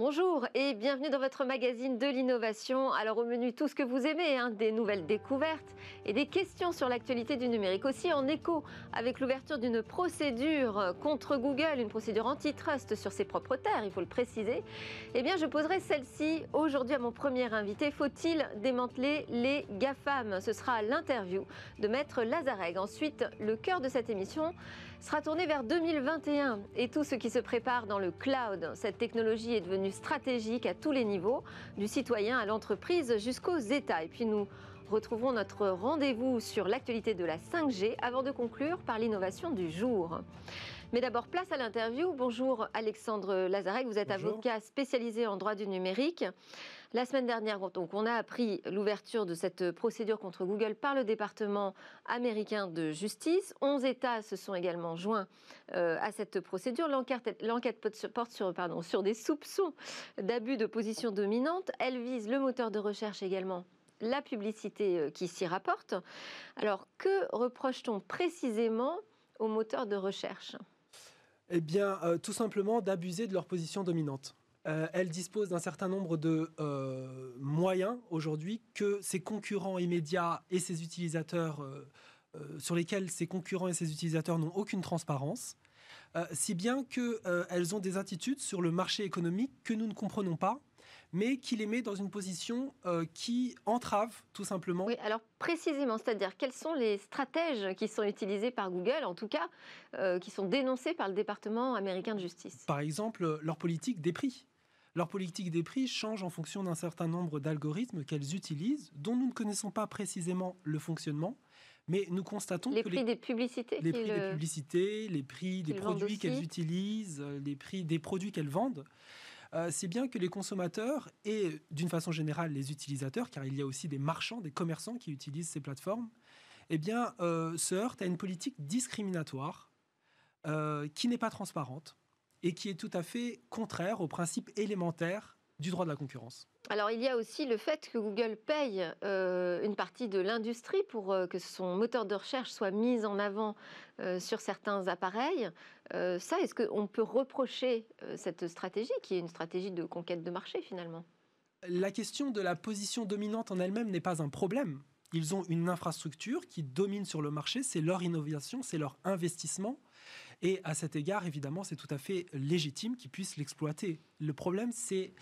Bonjour et bienvenue dans votre magazine de l'innovation. Alors au menu tout ce que vous aimez, hein, des nouvelles découvertes et des questions sur l'actualité du numérique aussi en écho avec l'ouverture d'une procédure contre Google, une procédure antitrust sur ses propres terres, il faut le préciser. Eh bien je poserai celle-ci aujourd'hui à mon premier invité. Faut-il démanteler les GAFAM? Ce sera l'interview de Maître Lazareg. Ensuite, le cœur de cette émission sera tourné vers 2021 et tout ce qui se prépare dans le cloud. Cette technologie est devenue stratégique à tous les niveaux, du citoyen à l'entreprise jusqu'aux États. Et puis nous retrouvons notre rendez-vous sur l'actualité de la 5G avant de conclure par l'innovation du jour. Mais d'abord, place à l'interview. Bonjour Alexandre Lazarek, vous êtes avocat spécialisé en droit du numérique. La semaine dernière, on a appris l'ouverture de cette procédure contre Google par le département américain de justice. 11 États se sont également joints euh, à cette procédure. L'enquête porte sur, des soupçons d'abus de position dominante. Elle vise le moteur de recherche également la publicité euh, qui s'y rapporte. Alors, que reproche-t-on précisément aux moteurs de recherche? Eh bien, euh, tout simplement d'abuser de leur position dominante. Euh, elle dispose d'un certain nombre de euh, moyens aujourd'hui que ses concurrents immédiats et ses utilisateurs, euh, sur lesquels ses concurrents et ses utilisateurs n'ont aucune transparence, si bien qu'elles ont des attitudes sur le marché économique que nous ne comprenons pas mais qui les met dans une position qui entrave tout simplement. Oui, alors précisément, c'est-à-dire quels sont les stratèges qui sont utilisés par Google, en tout cas, qui sont dénoncés par le département américain de justice? Par exemple, leur politique des prix. Leur politique des prix change en fonction d'un certain nombre d'algorithmes qu'elles utilisent, dont nous ne connaissons pas précisément le fonctionnement, mais nous constatons les prix des publicités, les prix des publicités, les prix des produits qu'elles utilisent, euh, les prix des produits qu'elles vendent. Euh, c'est bien que les consommateurs et d'une façon générale les utilisateurs, car il y a aussi des marchands, des commerçants qui utilisent ces plateformes, eh bien, euh, se heurtent à une politique discriminatoire qui n'est pas transparente, et qui est tout à fait contraire aux principes élémentaires du droit de la concurrence. Alors il y a aussi le fait que Google paye euh, une partie de l'industrie pour euh, que son moteur de recherche soit mis en avant euh, sur certains appareils. ça, est-ce qu'on peut reprocher cette stratégie qui est une stratégie de conquête de marché finalement? La question de la position dominante en elle-même n'est pas un problème. Ils ont une infrastructure qui domine sur le marché, c'est leur innovation, c'est leur investissement. Et à cet égard, évidemment, c'est tout à fait légitime qu'ils puissent l'exploiter. Le problème, c'est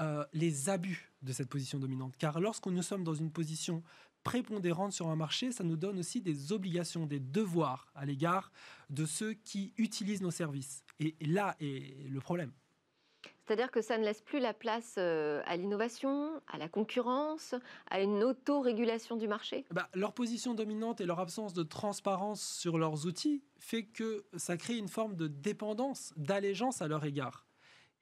euh, les abus de cette position dominante. Car lorsque nous sommes dans une position prépondérante sur un marché, ça nous donne aussi des obligations, des devoirs à l'égard de ceux qui utilisent nos services. Et là est le problème. C'est-à-dire que ça ne laisse plus la place euh, à l'innovation, à la concurrence, à une autorégulation du marché? Bah, Leur position dominante et leur absence de transparence sur leurs outils fait que ça crée une forme de dépendance, d'allégeance à leur égard.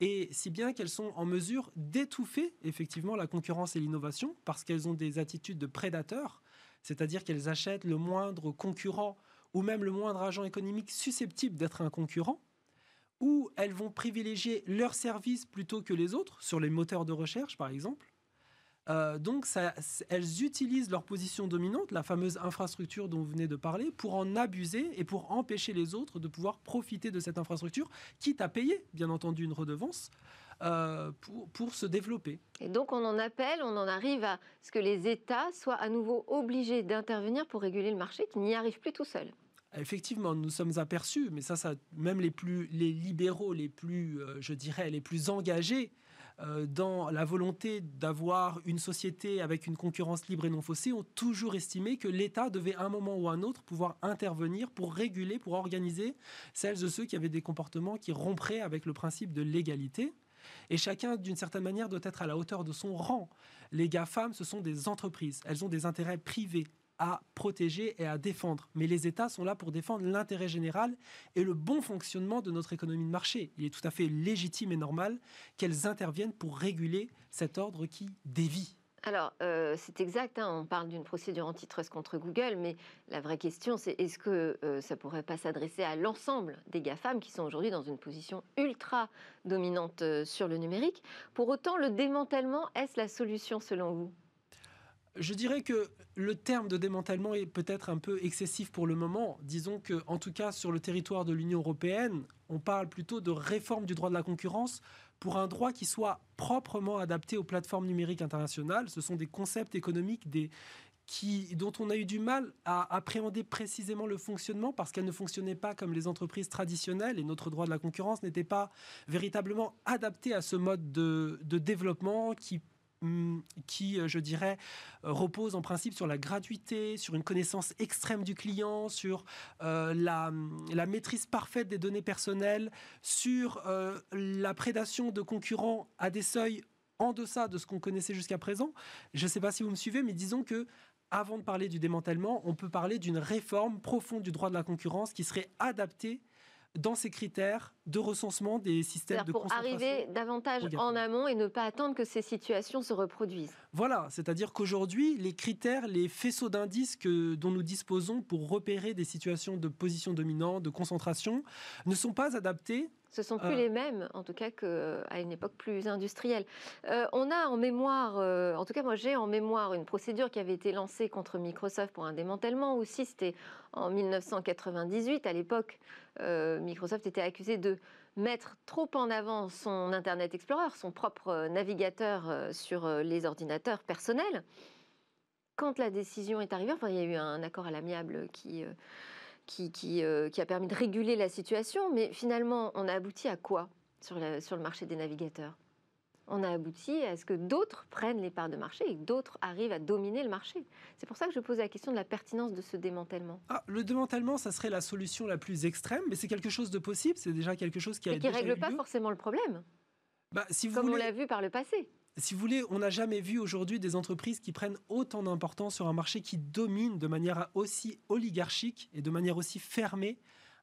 Et si bien qu'elles sont en mesure d'étouffer effectivement la concurrence et l'innovation parce qu'elles ont des attitudes de prédateurs, c'est-à-dire qu'elles achètent le moindre concurrent ou même le moindre agent économique susceptible d'être un concurrent où elles vont privilégier leurs services plutôt que les autres, sur les moteurs de recherche par exemple. Euh, donc, elles utilisent leur position dominante, la fameuse infrastructure dont vous venez de parler, pour en abuser et pour empêcher les autres de pouvoir profiter de cette infrastructure, quitte à payer, bien entendu, une redevance. Euh, pour, pour, se développer. Et donc on en appelle, on en arrive à ce que les États soient à nouveau obligés d'intervenir pour réguler le marché, qui n'y arrivent plus tout seuls. Effectivement, nous sommes aperçus, mais ça, ça même les plus les libéraux, les plus, euh, je dirais, les plus engagés dans la volonté d'avoir une société avec une concurrence libre et non faussée, ont toujours estimé que l'État devait à un moment ou à un autre pouvoir intervenir pour réguler, pour organiser celles de ceux qui avaient des comportements qui rompraient avec le principe de l'égalité. Et chacun, d'une certaine manière, doit être à la hauteur de son rang. Les GAFAM, ce sont des entreprises. Elles ont des intérêts privés à protéger et à défendre. Mais les États sont là pour défendre l'intérêt général et le bon fonctionnement de notre économie de marché. Il est tout à fait légitime et normal qu'elles interviennent pour réguler cet ordre qui dévie. Alors, euh, c'est exact, hein, on parle d'une procédure antitrust contre Google, mais la vraie question, c'est est-ce que euh, ça ne pourrait pas s'adresser à l'ensemble des GAFAM qui sont aujourd'hui dans une position ultra dominante euh, sur le numérique? Pour autant, le démantèlement, est-ce la solution selon vous? Je dirais que le terme de démantèlement est peut-être un peu excessif pour le moment. Disons que, en tout cas, sur le territoire de l'Union européenne, on parle plutôt de réforme du droit de la concurrence pour un droit qui soit proprement adapté aux plateformes numériques internationales. Ce sont des concepts économiques, des, qui, dont on a eu du mal à appréhender précisément le fonctionnement parce qu'elles ne fonctionnaient pas comme les entreprises traditionnelles et notre droit de la concurrence n'était pas véritablement adapté à ce mode de, de développement qui qui, euh, je dirais, euh, repose en principe sur la gratuité, sur une connaissance extrême du client, sur euh, la, la, maîtrise parfaite des données personnelles, sur la prédation de concurrents à des seuils en deçà de ce qu'on connaissait jusqu'à présent. Je ne sais pas si vous me suivez, mais disons que avant de parler du démantèlement, on peut parler d'une réforme profonde du droit de la concurrence qui serait adaptée dans ces critères de recensement des systèmes de pour arriver davantage en amont et ne pas attendre que ces situations se reproduisent. Voilà, c'est-à-dire qu'aujourd'hui, les critères, les faisceaux d'indices dont nous disposons pour repérer des situations de position dominante, de concentration, ne sont pas adaptés ce sont plus euh... les mêmes, en tout cas, qu'à une époque plus industrielle. Euh, on a en mémoire, euh, en tout cas moi j'ai en mémoire une procédure qui avait été lancée contre Microsoft pour un démantèlement aussi, c'était en 1998. À l'époque, Microsoft était accusé de mettre trop en avant son Internet Explorer, son propre navigateur sur les ordinateurs personnels. Quand la décision est arrivée, enfin il y a eu un accord à l'amiable qui qui, euh, a permis de réguler la situation, mais finalement, on a abouti à quoi sur le marché des navigateurs? On a abouti à ce que d'autres prennent les parts de marché et que d'autres arrivent à dominer le marché. C'est pour ça que je pose la question de la pertinence de ce démantèlement. Ah, le démantèlement, ça serait la solution la plus extrême, mais c'est quelque chose de possible, c'est déjà quelque chose qui a et qui ne règle pas forcément le problème. Bah, si vous Comme voulez... on l'a vu par le passé si vous voulez, on n'a jamais vu aujourd'hui des entreprises qui prennent autant d'importance sur un marché qui domine de manière aussi oligarchique et de manière aussi fermée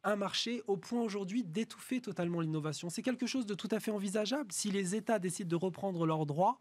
un marché au point aujourd'hui d'étouffer totalement l'innovation. C'est quelque chose de tout à fait envisageable. Si les États décident de reprendre leurs droits,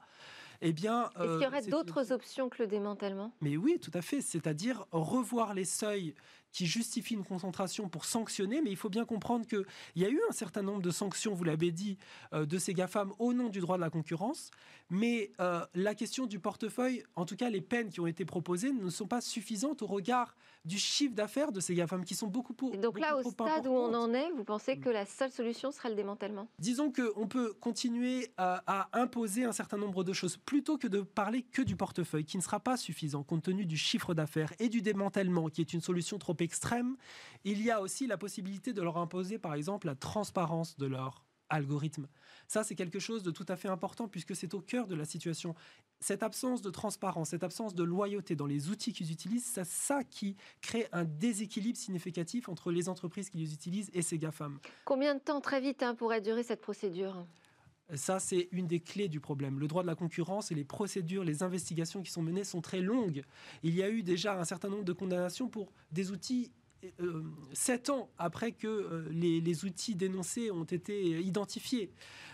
eh bien... Est-ce qu'il y aurait d'autres options que le démantèlement? Mais oui, tout à fait. C'est-à-dire revoir les seuils qui justifie une concentration pour sanctionner, mais il faut bien comprendre qu'il y a eu un certain nombre de sanctions, vous l'avez dit, euh, de ces GAFAM au nom du droit de la concurrence, mais euh, la question du portefeuille, en tout cas les peines qui ont été proposées, ne sont pas suffisantes au regard du chiffre d'affaires de ces GAFAM qui sont beaucoup pour. Et donc là, au stade où on en est, vous pensez que la seule solution serait le démantèlement? Disons qu'on peut continuer à, à, imposer un certain nombre de choses plutôt que de parler que du portefeuille, qui ne sera pas suffisant compte tenu du chiffre d'affaires et du démantèlement, qui est une solution trop extrême, il y a aussi la possibilité de leur imposer, par exemple, la transparence de leur algorithme. Ça, c'est quelque chose de tout à fait important puisque c'est au cœur de la situation. Cette absence de transparence, cette absence de loyauté dans les outils qu'ils utilisent, c'est ça qui crée un déséquilibre significatif entre les entreprises qui les utilisent et ces GAFAM. Combien de temps, très vite, hein, pourrait durer cette procédure? Ça, c'est une des clés du problème. Le droit de la concurrence et les procédures, les investigations qui sont menées sont très longues. Il y a eu déjà un certain nombre de condamnations pour des outils euh, sept ans après que euh, les, les, outils dénoncés ont été identifiés.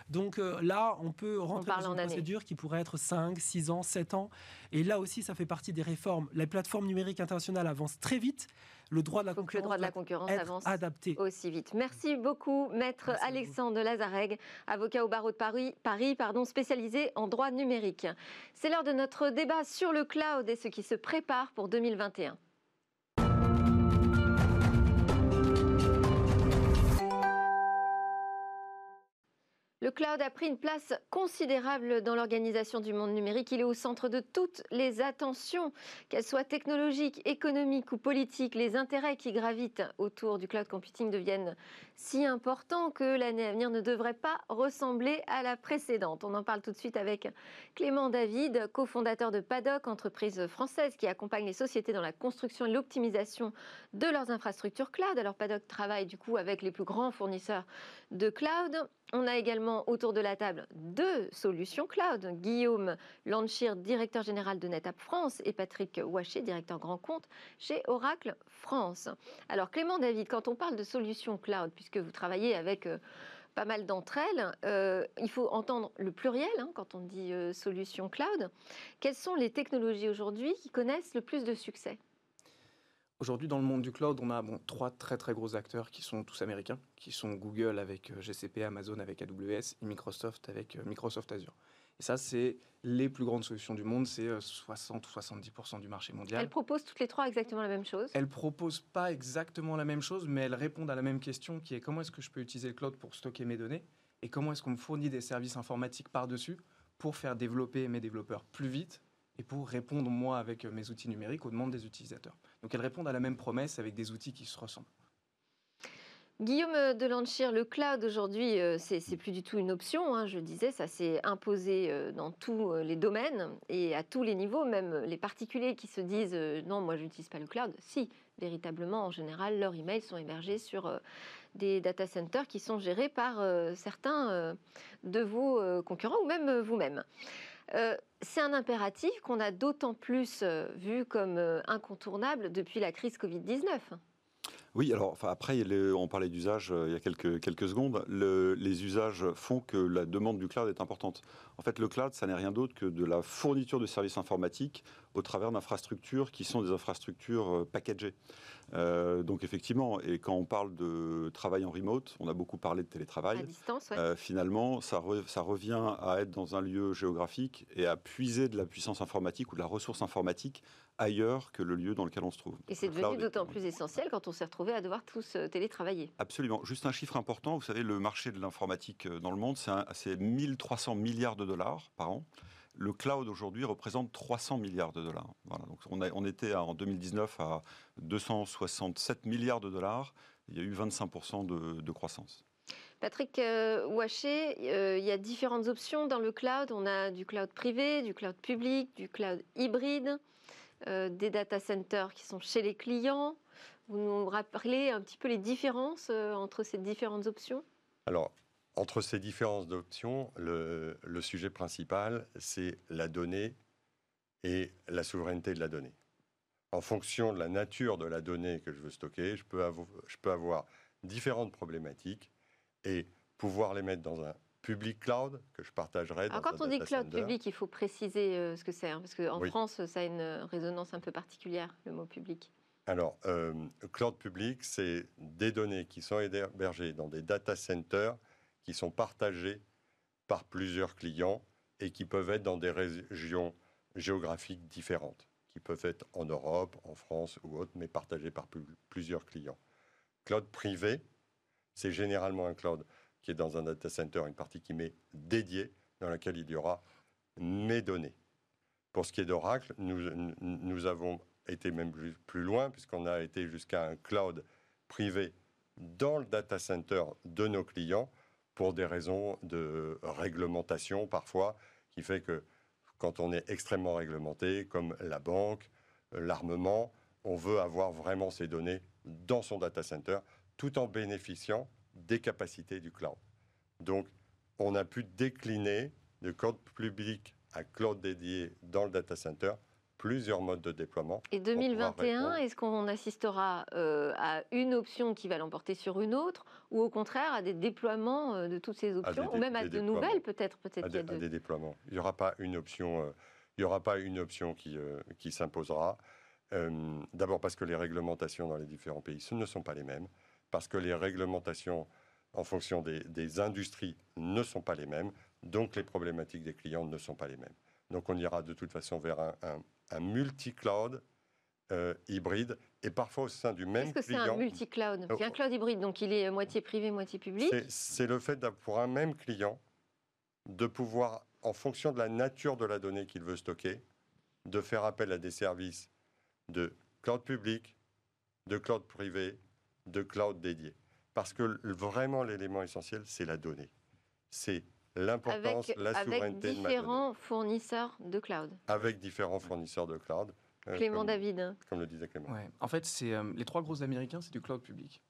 Donc euh, là, on peut rentrer on dans une procédure qui pourrait être 5, 6 ans, 7 ans. Et là aussi, ça fait partie des réformes. La plateforme numérique internationale avance très vite le droit de la concurrence, le droit de la concurrence avance adapté. aussi vite. Merci beaucoup, maître Merci Alexandre Lazareg, avocat au barreau de Paris, Paris pardon, spécialisé en droit numérique. C'est l'heure de notre débat sur le cloud et ce qui se prépare pour 2021. Le cloud a pris une place considérable dans l'organisation du monde numérique. Il est au centre de toutes les attentions, qu'elles soient technologiques, économiques ou politiques. Les intérêts qui gravitent autour du cloud computing deviennent si importants que l'année à venir ne devrait pas ressembler à la précédente. On en parle tout de suite avec Clément David, cofondateur de Paddock, entreprise française qui accompagne les sociétés dans la construction et l'optimisation de leurs infrastructures cloud. Alors Paddock travaille du coup avec les plus grands fournisseurs de cloud. On a également autour de la table deux solutions cloud. Guillaume Lanchir, directeur général de NetApp France, et Patrick Waché, directeur grand compte chez Oracle France. Alors Clément David, quand on parle de solutions cloud, puisque vous travaillez avec euh, pas mal d'entre elles, euh, il faut entendre le pluriel hein, quand on dit euh, solutions cloud. Quelles sont les technologies aujourd'hui qui connaissent le plus de succès? Aujourd'hui, dans le monde du cloud, on a bon, trois très très gros acteurs qui sont tous américains, qui sont Google avec euh, GCP, Amazon avec AWS et Microsoft avec euh, Microsoft Azure. Et ça, c'est les plus grandes solutions du monde, c'est 60 ou 70% du marché mondial. Elles proposent toutes les trois exactement la même chose? Elles proposent pas exactement la même chose, mais elles répondent à la même question qui est comment est-ce que je peux utiliser le cloud pour stocker mes données et comment est-ce qu'on me fournit des services informatiques par-dessus pour faire développer mes développeurs plus vite et pour répondre, moi, avec mes outils numériques, aux demandes des utilisateurs. Donc elles répondent à la même promesse avec des outils qui se ressemblent. Guillaume Delanchir, le cloud aujourd'hui, euh, c'est plus du tout une option. Hein, je disais, ça s'est imposé euh, dans tous euh, les domaines et à tous les niveaux, même les particuliers qui se disent non, moi je n'utilise pas le cloud. Si, véritablement, en général, leurs emails sont hébergés sur des data centers qui sont gérés par certains de vos concurrents ou même vous-même. C'est un impératif qu'on a d'autant plus vu comme incontournable depuis la crise Covid-19. Oui, alors enfin, après, on parlait d'usage euh, il y a quelques, quelques secondes. les usages font que la demande du cloud est importante. En fait, le cloud, ça n'est rien d'autre que de la fourniture de services informatiques au travers d'infrastructures qui sont des infrastructures euh, packagées. Euh, donc effectivement, et quand on parle de travail en remote, on a beaucoup parlé de télétravail. À distance, finalement, ça, ça revient à être dans un lieu géographique et à puiser de la puissance informatique ou de la ressource informatique ailleurs que le lieu dans lequel on se trouve. Et c'est devenu d'autant plus essentiel quand on s'est retrouvé à devoir tous euh, télétravailler. Absolument. Juste un chiffre important, vous savez, le marché de l'informatique euh, dans le monde, c'est 1300 milliards de dollars par an. Le cloud aujourd'hui représente 300 milliards de dollars. Voilà, donc on, a, on était en 2019 à 267 milliards de dollars. Il y a eu 25% de, de croissance. Patrick euh, Ouaché, il y a différentes options dans le cloud. On a du cloud privé, du cloud public, du cloud hybride. Euh, des data centers qui sont chez les clients. Vous nous rappelez un petit peu les différences euh, entre ces différentes options? Alors, entre ces différentes options, le, sujet principal, c'est la donnée et la souveraineté de la donnée. En fonction de la nature de la donnée que je veux stocker, je peux, je peux avoir différentes problématiques et pouvoir les mettre dans un public cloud que je partagerai. Alors quand on dit cloud public, il faut préciser euh, ce que c'est, hein, parce qu'en France, ça a une résonance un peu particulière, le mot public. Alors, euh, cloud public, c'est des données qui sont hébergées dans des data centers qui sont partagées par plusieurs clients et qui peuvent être dans des régions géographiques différentes, qui peuvent être en Europe, en France ou autre, mais partagées par plusieurs clients. Cloud privé, c'est généralement un cloud qui est dans un data center, une partie qui m'est dédiée, dans laquelle il y aura mes données. Pour ce qui est d'Oracle, nous, avons été même plus loin, puisqu'on a été jusqu'à un cloud privé dans le data center de nos clients, pour des raisons de réglementation parfois, qui fait que quand on est extrêmement réglementé, comme la banque, l'armement, on veut avoir vraiment ces données dans son data center, tout en bénéficiant des capacités du cloud. Donc, on a pu décliner de cloud public à cloud dédié dans le data center plusieurs modes de déploiement. Et 2021, est-ce qu'on assistera euh, à une option qui va l'emporter sur une autre, ou au contraire à des déploiements euh, de toutes ces options, ou même à de nouvelles peut-être peut-être à, des, déploiements. Il n'y aura pas une option, euh, il y aura pas une option qui, qui s'imposera. D'abord parce que les réglementations dans les différents pays ce ne sont pas les mêmes parce que les réglementations en fonction des, industries ne sont pas les mêmes, donc les problématiques des clients ne sont pas les mêmes. Donc on ira de toute façon vers un, multi-cloud euh, hybride et parfois au sein du même client. Qu'est-ce que c'est un multi-cloud? C'est un cloud hybride, donc il est moitié privé, moitié public C'est le fait pour un même client de pouvoir, en fonction de la nature de la donnée qu'il veut stocker, de faire appel à des services de cloud public, de cloud privé, de cloud dédié. Parce que vraiment, l'élément essentiel, c'est la donnée. C'est l'importance, la souveraineté avec différents fournisseurs de cloud. Avec différents fournisseurs de cloud. Euh, Clément David. Comme le disait Clément. En fait, c'est euh, les trois gros américains, c'est du cloud public.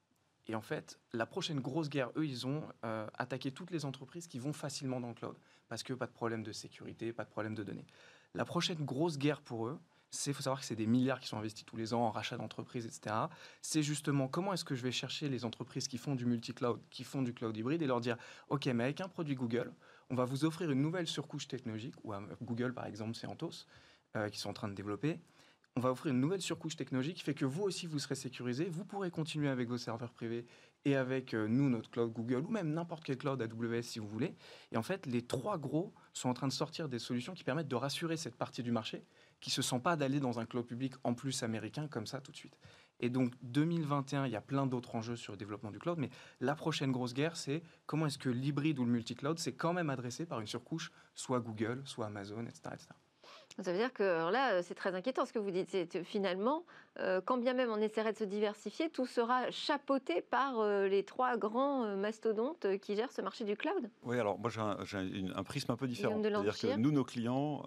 Et en fait, la prochaine grosse guerre, eux, ils ont euh, attaqué toutes les entreprises qui vont facilement dans le cloud. Parce que pas de problème de sécurité, pas de problème de données. La prochaine grosse guerre pour eux, il faut savoir que c'est des milliards qui sont investis tous les ans en rachat d'entreprises, etc. C'est justement comment est-ce que je vais chercher les entreprises qui font du multi-cloud, qui font du cloud hybride et leur dire, OK, mais avec un produit Google, on va vous offrir une nouvelle surcouche technologique, ou Google par exemple, c'est Anthos, euh, qui sont en train de développer. On va offrir une nouvelle surcouche technologique qui fait que vous aussi, vous serez sécurisé. Vous pourrez continuer avec vos serveurs privés et avec euh, nous, notre cloud Google, ou même n'importe quel cloud AWS si vous voulez. Et en fait, les trois gros sont en train de sortir des solutions qui permettent de rassurer cette partie du marché qui se sent pas d'aller dans un cloud public en plus américain comme ça tout de suite. Et donc 2021, il y a plein d'autres enjeux sur le développement du cloud, mais la prochaine grosse guerre, c'est comment est-ce que l'hybride ou le multi-cloud, c'est quand même adressé par une surcouche, soit Google, soit Amazon, etc. etc. Ça veut dire que là, euh, c'est très inquiétant ce que vous dites. C'est finalement, euh, quand bien même on essaierait de se diversifier, tout sera chapeauté par les trois grands mastodontes qui gèrent ce marché du cloud. Oui, alors moi j'ai un, un, prisme un peu différent. C'est-à-dire que nous, nos clients,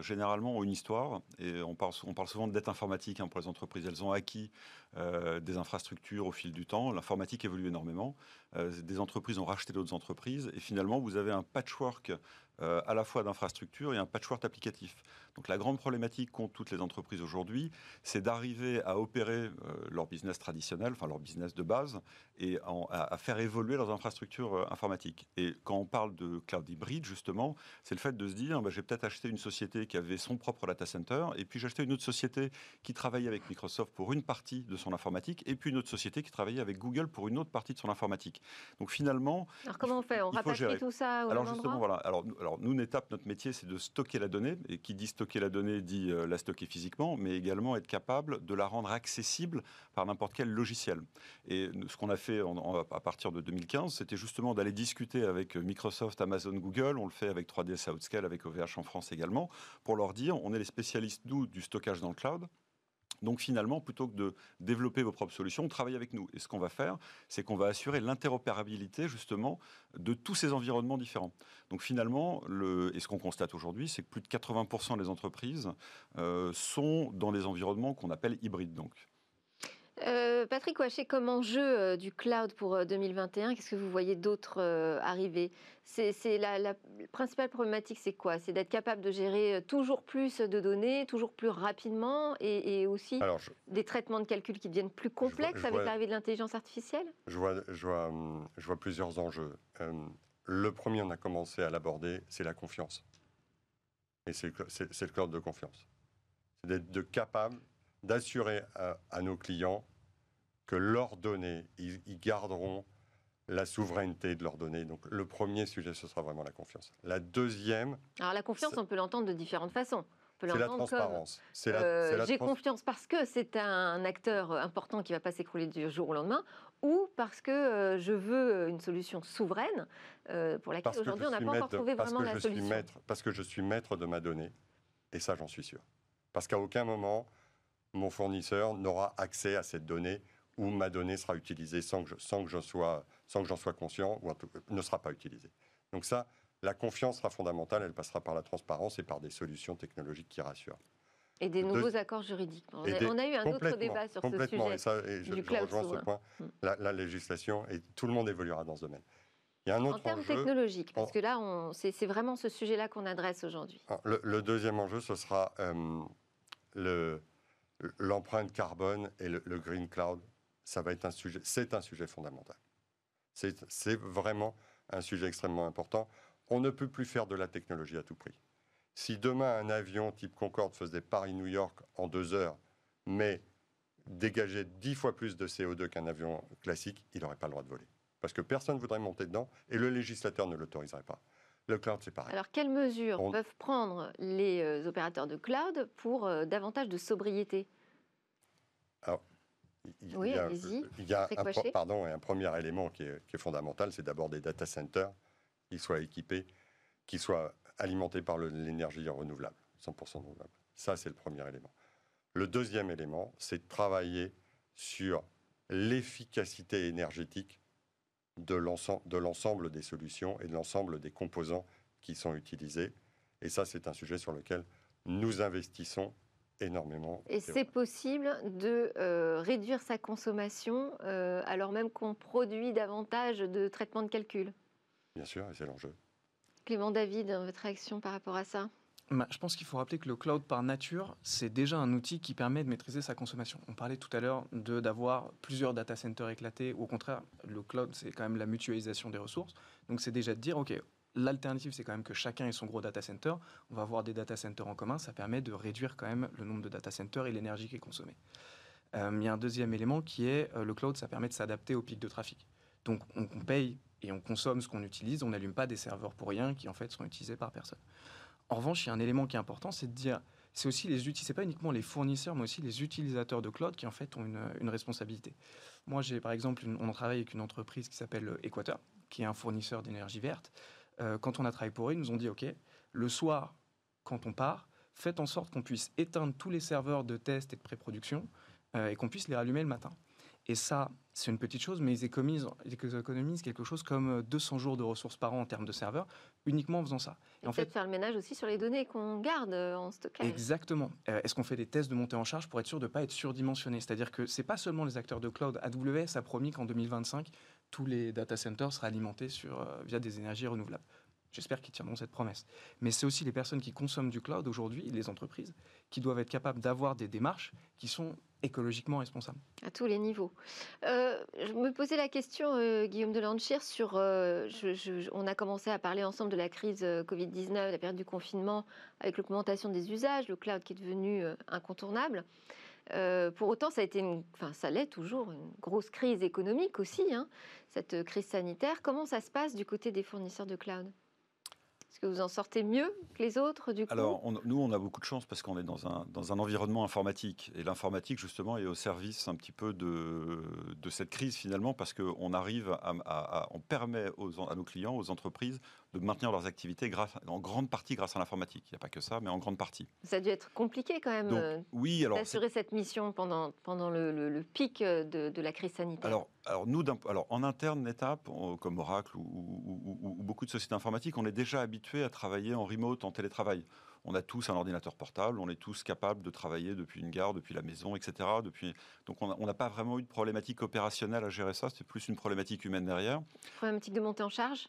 généralement, ont une histoire et on parle, on parle souvent de dette informatique hein, pour les entreprises. Elles ont acquis des infrastructures au fil du temps. L'informatique évolue énormément. des entreprises ont racheté d'autres entreprises et finalement, vous avez un patchwork euh, à la fois d'infrastructures et un patchwork applicatif. Donc la grande problématique qu'ont toutes les entreprises aujourd'hui, c'est d'arriver à opérer euh, leur business traditionnel, enfin leur business de base, et à, faire évoluer leurs infrastructures euh, informatiques. Et quand on parle de cloud hybride, justement, c'est le fait de se dire, bah, j'ai peut-être acheté une société qui avait son propre data center, et puis j'ai acheté une autre société qui travaillait avec Microsoft pour une partie de son informatique, et puis une autre société qui travaillait avec Google pour une autre partie de son informatique. Donc finalement... Alors comment on fait? On rapatrie tout ça au Alors justement, voilà. Alors, alors nous, une étape, notre métier, c'est de stocker la donnée, et qui dit stocker la donnée dit euh, la stocker physiquement, mais également être capable de la rendre accessible par n'importe quel logiciel. Et ce qu'on a fait à partir de 2015, c'était justement d'aller discuter avec Microsoft, Amazon, Google, on le fait avec 3ds Outscale, avec OVH en France également, pour leur dire, on est les spécialistes, du stockage dans le cloud, donc finalement, plutôt que de développer vos propres solutions, travaillez avec nous. Et ce qu'on va faire, c'est qu'on va assurer l'interopérabilité justement de tous ces environnements différents. Donc finalement, le, et ce qu'on constate aujourd'hui, c'est que plus de 80% des entreprises euh, sont dans des environnements qu'on appelle hybrides. Donc. Euh, Patrick Ouaché, comme enjeu euh, du cloud pour 2021, euh, qu'est-ce que vous voyez d'autres arriver? C'est la, principale problématique, c'est quoi? C'est d'être capable de gérer toujours plus de données, toujours plus rapidement, et, aussi des traitements de calcul qui deviennent plus complexes avec l'arrivée de l'intelligence artificielle? Je vois, je, vois, hum, je vois, plusieurs enjeux. le premier, on a commencé à l'aborder, c'est la confiance. Et c'est le cloud de confiance. C'est d'être capable d'assurer à, nos clients que leurs données, ils, garderont la souveraineté de leurs données. Donc le premier sujet, ce sera vraiment la confiance. La deuxième... Alors la confiance, on peut l'entendre de différentes façons. C'est la transparence. Euh, j'ai confiance parce que c'est un acteur important qui ne va pas s'écrouler du jour au lendemain, ou parce que euh, je veux une solution souveraine euh, pour laquelle aujourd'hui on n'a pas encore trouvé vraiment la solution. Maître, parce que je suis maître de ma donnée, et ça j'en suis sûr. Parce qu'à aucun moment, mon fournisseur n'aura accès à cette donnée ou ma donnée sera utilisée sans que, je, sans que j'en sois, sans que sois conscient ou ne sera pas utilisée. Donc ça, la confiance sera fondamentale, elle passera par la transparence et par des solutions technologiques qui rassurent. Et des nouveaux accords juridiques. On, a, eu un autre débat sur ce sujet. Et, ça, et je, rejoins ce point. Mm. La, législation, et tout le monde évoluera dans ce domaine. Il y a un autre en termes technologiques, parce que là, c'est vraiment ce sujet-là qu'on adresse aujourd'hui. Le, deuxième enjeu, ce sera euh, le, l'empreinte carbone et le, green cloud, ça va être un sujet, c'est un sujet fondamental. C'est vraiment un sujet extrêmement important. On ne peut plus faire de la technologie à tout prix. Si demain un avion type Concorde faisait Paris-New York en deux heures, mais dégageait dix fois plus de CO2 qu'un avion classique, il n'aurait pas le droit de voler. Parce que personne ne voudrait monter dedans et le législateur ne l'autoriserait pas. Le cloud, c'est pareil. Alors, quelles mesures peuvent prendre les euh, opérateurs de cloud pour euh, davantage de sobriété? Il, oui, allez-y. Il y a un, pardon, un premier élément qui est, fondamental, c'est d'abord des data centers qui soient équipés, qui soient alimentés par l'énergie renouvelable, 100% renouvelable. Ça, c'est le premier élément. Le deuxième élément, c'est de travailler sur l'efficacité énergétique de l'ensemble des solutions et de l'ensemble des composants qui sont utilisés. Et ça, c'est un sujet sur lequel nous investissons énormément. Et c'est possible de euh, réduire sa consommation euh, alors même qu'on produit davantage de traitements de calcul Bien sûr, et c'est l'enjeu. Clément David, votre réaction par rapport à ça? Bah, je pense qu'il faut rappeler que le cloud par nature, c'est déjà un outil qui permet de maîtriser sa consommation. On parlait tout à l'heure d'avoir plusieurs data centers éclatés. Au contraire, le cloud, c'est quand même la mutualisation des ressources. Donc c'est déjà de dire, OK, L'alternative, c'est quand même que chacun ait son gros data center. On va avoir des data centers en commun. Ça permet de réduire quand même le nombre de data centers et l'énergie qui est consommée. Euh, il y a un deuxième élément qui est euh, le cloud, ça permet de s'adapter au pic de trafic. Donc on, paye et on consomme ce qu'on utilise. On n'allume pas des serveurs pour rien qui en fait sont utilisés par personne. En revanche, il y a un élément qui est important, c'est de dire c'est aussi les c'est pas uniquement les fournisseurs, mais aussi les utilisateurs de cloud qui en fait ont une, une responsabilité. Moi, j'ai par exemple, une- on travaille avec une entreprise qui s'appelle Equator, qui est un fournisseur d'énergie verte. Euh, quand on a travaillé pour eux, ils nous ont dit, OK, le soir, quand on part, faites en sorte qu'on puisse éteindre tous les serveurs de test et de pré-production euh, et qu'on puisse les rallumer le matin. Et ça, c'est une petite chose, mais ils économisent, ils économisent quelque chose comme euh, 200 jours de ressources par an en termes de serveurs, uniquement en faisant ça. Et Et en fait, faire le ménage aussi sur les données qu'on garde euh, en stockage. Exactement. Euh, Est-ce qu'on fait des tests de montée en charge pour être sûr de ne pas être surdimensionné C'est-à-dire que c'est pas seulement les acteurs de cloud. AWS a promis qu'en 2025, tous les data centers seraient alimentés sur, euh, via des énergies renouvelables. J'espère qu'ils tiendront cette promesse. Mais c'est aussi les personnes qui consomment du cloud aujourd'hui, les entreprises, qui doivent être capables d'avoir des démarches qui sont écologiquement responsables. À tous les niveaux. Euh, je me posais la question, euh, Guillaume Delanchir, sur. on a commencé à parler ensemble de la crise euh, Covid-19, la période du confinement, avec l'augmentation des usages, le cloud qui est devenu incontournable. Euh, pour autant, ça a été, enfin, ça l'est toujours, une grosse crise économique aussi, hein, cette euh, crise sanitaire. Comment ça se passe du côté des fournisseurs de cloud? Est-ce que vous en sortez mieux que les autres, du coup? Alors, nous, on a beaucoup de chance parce qu'on est dans un, dans un environnement informatique. Et l'informatique, justement, est au service un petit peu de, cette crise, finalement, parce qu'on arrive à, on permet à nos clients, aux entreprises, de maintenir leurs activités grâce, en grande partie grâce à l'informatique. Il n'y a pas que ça, mais en grande partie. Ça a dû être compliqué quand même Donc, euh, oui, alors. d'assurer cette mission pendant, pendant le, le- le pic euh, de, de la crise sanitaire. Alors, alors nous, alors en interne, on- comme Oracle ou, ou- ou- ou beaucoup de sociétés informatiques, on est déjà habitué à travailler en remote, en télétravail. On a tous un ordinateur portable, on est tous capables de travailler depuis une gare, depuis la maison, etc. Depuis... Donc on n'a pas vraiment eu de problématique opérationnelle à gérer ça, c'était plus une problématique humaine derrière. Problématique de montée en charge?